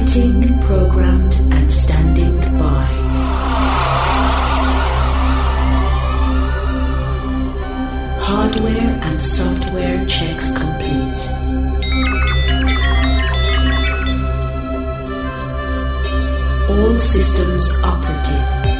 Writing, programmed, and standing by. Hardware and software checks complete. All systems operative.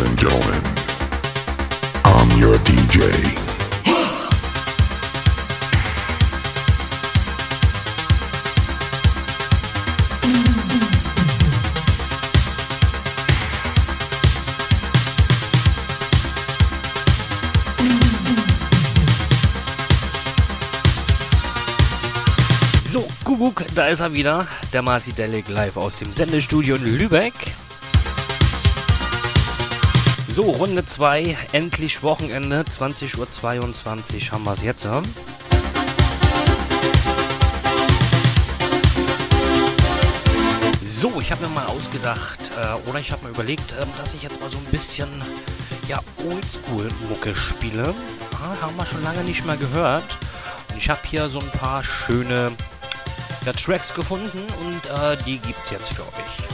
And gentlemen, I'm your DJ. So, Kuckuck, da ist er wieder, der Marci Delic live aus dem Sendestudio in Lübeck. So, Runde 2, endlich Wochenende, 20.22 Uhr haben wir es jetzt. Ja? So, ich habe mir mal ausgedacht, äh, oder ich habe mir überlegt, ähm, dass ich jetzt mal so ein bisschen, ja, Oldschool-Mucke spiele. Ah, haben wir schon lange nicht mehr gehört. Und ich habe hier so ein paar schöne ja, Tracks gefunden und äh, die gibt's jetzt für euch.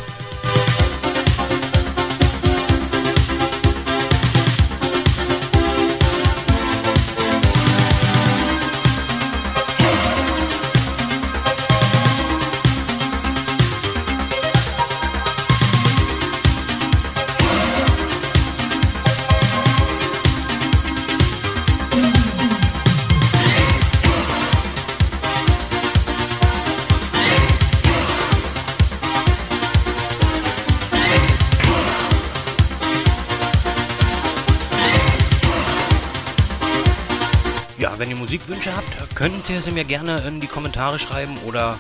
Musikwünsche habt, könnt ihr sie mir gerne in die Kommentare schreiben oder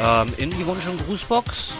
ähm, in die Wunsch- und Grußbox.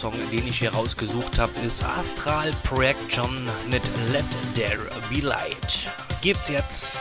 Song, den ich hier rausgesucht habe, ist Astral Projection mit Let There Be Light. Gibt's jetzt.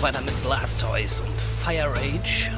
Jetzt weiter mit Blastoise und Fire Rage.